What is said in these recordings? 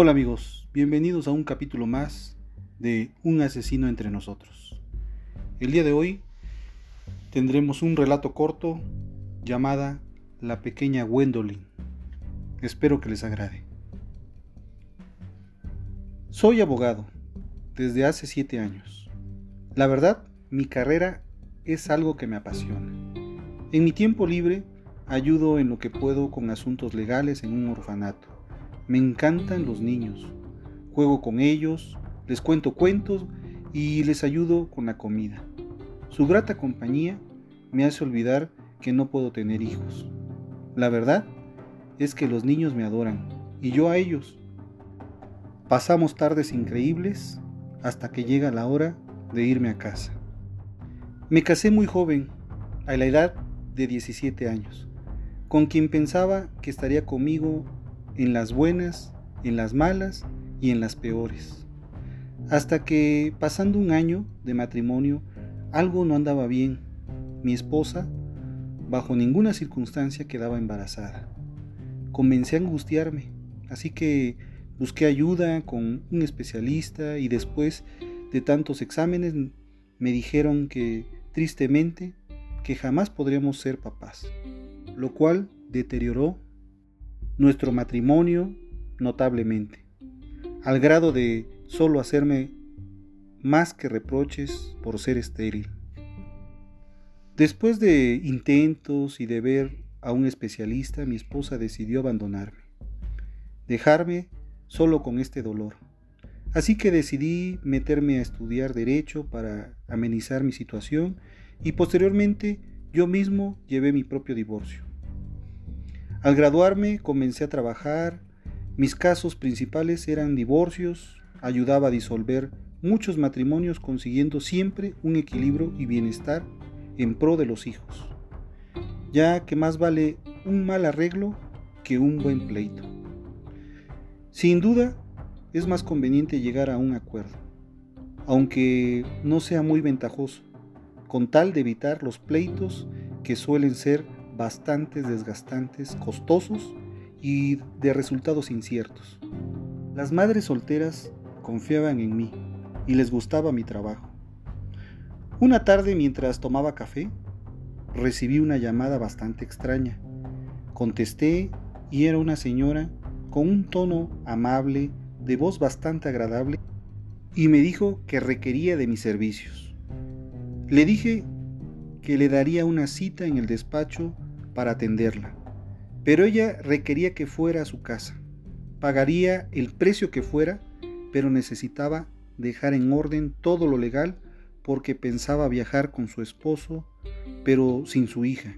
Hola amigos, bienvenidos a un capítulo más de Un asesino entre nosotros. El día de hoy tendremos un relato corto llamada La pequeña Gwendolyn. Espero que les agrade. Soy abogado desde hace siete años. La verdad, mi carrera es algo que me apasiona. En mi tiempo libre ayudo en lo que puedo con asuntos legales en un orfanato me encantan los niños. Juego con ellos, les cuento cuentos y les ayudo con la comida. Su grata compañía me hace olvidar que no puedo tener hijos. La verdad es que los niños me adoran y yo a ellos. Pasamos tardes increíbles hasta que llega la hora de irme a casa. Me casé muy joven, a la edad de 17 años, con quien pensaba que estaría conmigo en las buenas, en las malas y en las peores. Hasta que, pasando un año de matrimonio, algo no andaba bien. Mi esposa, bajo ninguna circunstancia, quedaba embarazada. Comencé a angustiarme, así que busqué ayuda con un especialista y después de tantos exámenes me dijeron que, tristemente, que jamás podríamos ser papás, lo cual deterioró nuestro matrimonio notablemente, al grado de solo hacerme más que reproches por ser estéril. Después de intentos y de ver a un especialista, mi esposa decidió abandonarme, dejarme solo con este dolor. Así que decidí meterme a estudiar derecho para amenizar mi situación y posteriormente yo mismo llevé mi propio divorcio. Al graduarme comencé a trabajar, mis casos principales eran divorcios, ayudaba a disolver muchos matrimonios consiguiendo siempre un equilibrio y bienestar en pro de los hijos, ya que más vale un mal arreglo que un buen pleito. Sin duda, es más conveniente llegar a un acuerdo, aunque no sea muy ventajoso, con tal de evitar los pleitos que suelen ser bastante desgastantes, costosos y de resultados inciertos. Las madres solteras confiaban en mí y les gustaba mi trabajo. Una tarde mientras tomaba café, recibí una llamada bastante extraña. Contesté y era una señora con un tono amable, de voz bastante agradable, y me dijo que requería de mis servicios. Le dije que le daría una cita en el despacho para atenderla, pero ella requería que fuera a su casa. Pagaría el precio que fuera, pero necesitaba dejar en orden todo lo legal porque pensaba viajar con su esposo, pero sin su hija,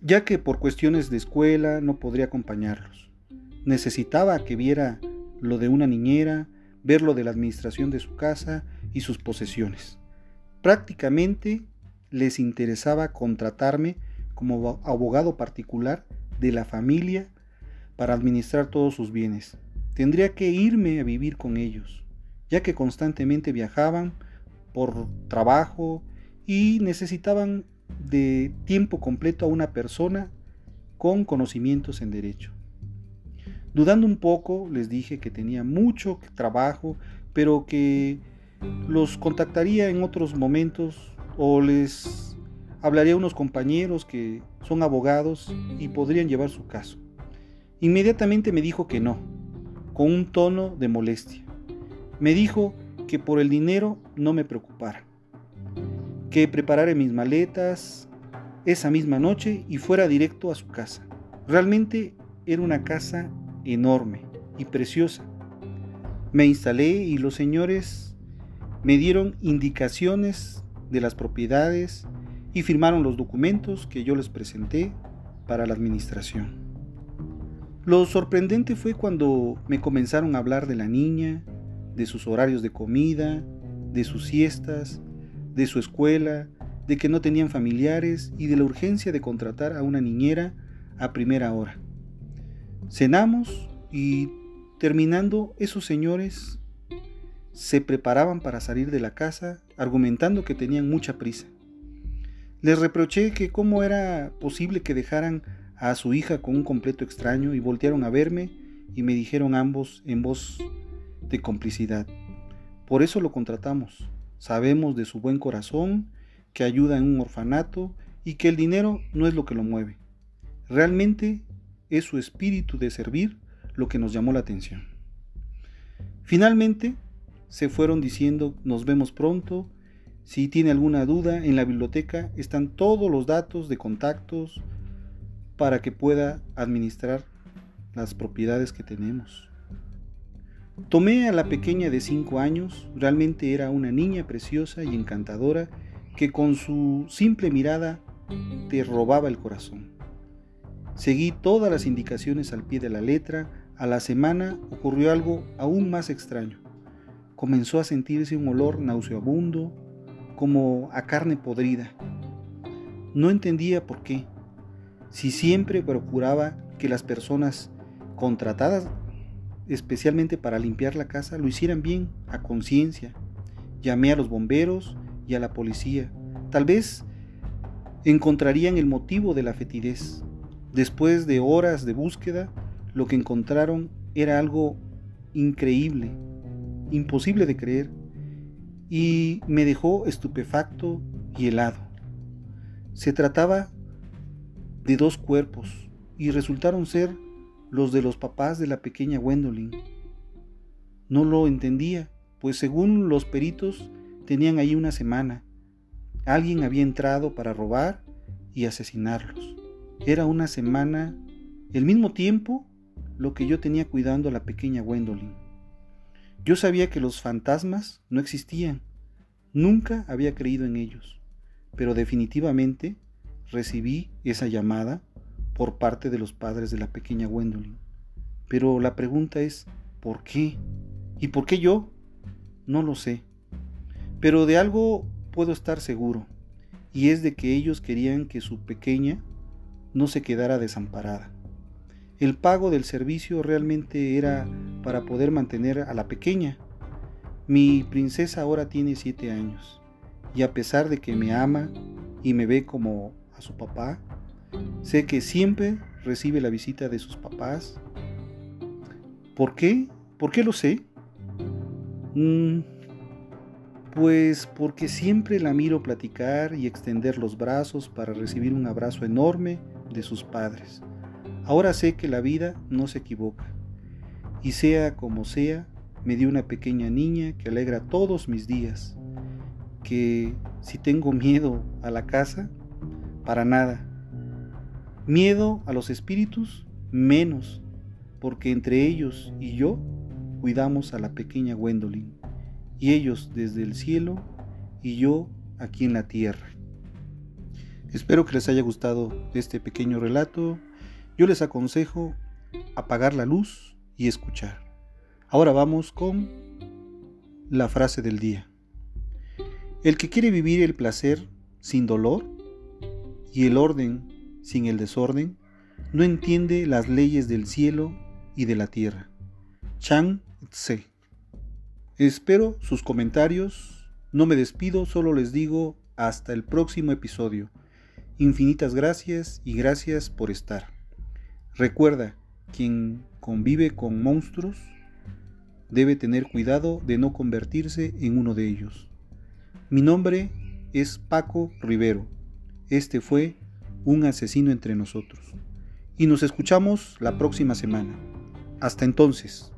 ya que por cuestiones de escuela no podría acompañarlos. Necesitaba que viera lo de una niñera, ver lo de la administración de su casa y sus posesiones. Prácticamente les interesaba contratarme como abogado particular de la familia para administrar todos sus bienes. Tendría que irme a vivir con ellos, ya que constantemente viajaban por trabajo y necesitaban de tiempo completo a una persona con conocimientos en derecho. Dudando un poco, les dije que tenía mucho trabajo, pero que los contactaría en otros momentos o les hablaría a unos compañeros que son abogados y podrían llevar su caso. Inmediatamente me dijo que no. con un tono de molestia. Me dijo que por el dinero no me preocupara, que preparara mis maletas esa misma noche y fuera directo a su casa. Realmente era una casa enorme y preciosa. Me instalé y los señores me dieron indicaciones de las propiedades y firmaron los documentos que yo les presenté para la administración. Lo sorprendente fue cuando me comenzaron a hablar de la niña, de sus horarios de comida, de sus siestas, de su escuela, de que no tenían familiares y de la urgencia de contratar a una niñera a primera hora. Cenamos y terminando esos señores se preparaban para salir de la casa argumentando que tenían mucha prisa. Les reproché que cómo era posible que dejaran a su hija con un completo extraño y voltearon a verme y me dijeron ambos en voz de complicidad. Por eso lo contratamos. Sabemos de su buen corazón, que ayuda en un orfanato y que el dinero no es lo que lo mueve. Realmente es su espíritu de servir lo que nos llamó la atención. Finalmente, se fueron diciendo nos vemos pronto, si tiene alguna duda, en la biblioteca están todos los datos de contactos para que pueda administrar las propiedades que tenemos. Tomé a la pequeña de 5 años, realmente era una niña preciosa y encantadora que con su simple mirada te robaba el corazón. Seguí todas las indicaciones al pie de la letra, a la semana ocurrió algo aún más extraño. Comenzó a sentirse un olor nauseabundo, como a carne podrida. No entendía por qué, si siempre procuraba que las personas contratadas especialmente para limpiar la casa lo hicieran bien, a conciencia. Llamé a los bomberos y a la policía. Tal vez encontrarían el motivo de la fetidez. Después de horas de búsqueda, lo que encontraron era algo increíble, imposible de creer y me dejó estupefacto y helado. Se trataba de dos cuerpos y resultaron ser los de los papás de la pequeña Gwendolyn. No lo entendía, pues según los peritos tenían ahí una semana. Alguien había entrado para robar y asesinarlos. Era una semana, el mismo tiempo, lo que yo tenía cuidando a la pequeña Gwendolyn. Yo sabía que los fantasmas no existían, nunca había creído en ellos, pero definitivamente recibí esa llamada por parte de los padres de la pequeña Gwendolyn. Pero la pregunta es, ¿por qué? ¿Y por qué yo? No lo sé. Pero de algo puedo estar seguro, y es de que ellos querían que su pequeña no se quedara desamparada. El pago del servicio realmente era para poder mantener a la pequeña. Mi princesa ahora tiene siete años y a pesar de que me ama y me ve como a su papá, sé que siempre recibe la visita de sus papás. ¿Por qué? ¿Por qué lo sé? Mm, pues porque siempre la miro platicar y extender los brazos para recibir un abrazo enorme de sus padres. Ahora sé que la vida no se equivoca. Y sea como sea, me dio una pequeña niña que alegra todos mis días. Que si tengo miedo a la casa, para nada. Miedo a los espíritus, menos, porque entre ellos y yo cuidamos a la pequeña Gwendolyn, y ellos desde el cielo y yo aquí en la tierra. Espero que les haya gustado este pequeño relato yo les aconsejo apagar la luz y escuchar. Ahora vamos con la frase del día. El que quiere vivir el placer sin dolor y el orden sin el desorden, no entiende las leyes del cielo y de la tierra. Chang Tse. Espero sus comentarios. No me despido, solo les digo hasta el próximo episodio. Infinitas gracias y gracias por estar. Recuerda, quien convive con monstruos debe tener cuidado de no convertirse en uno de ellos. Mi nombre es Paco Rivero. Este fue un asesino entre nosotros. Y nos escuchamos la próxima semana. Hasta entonces.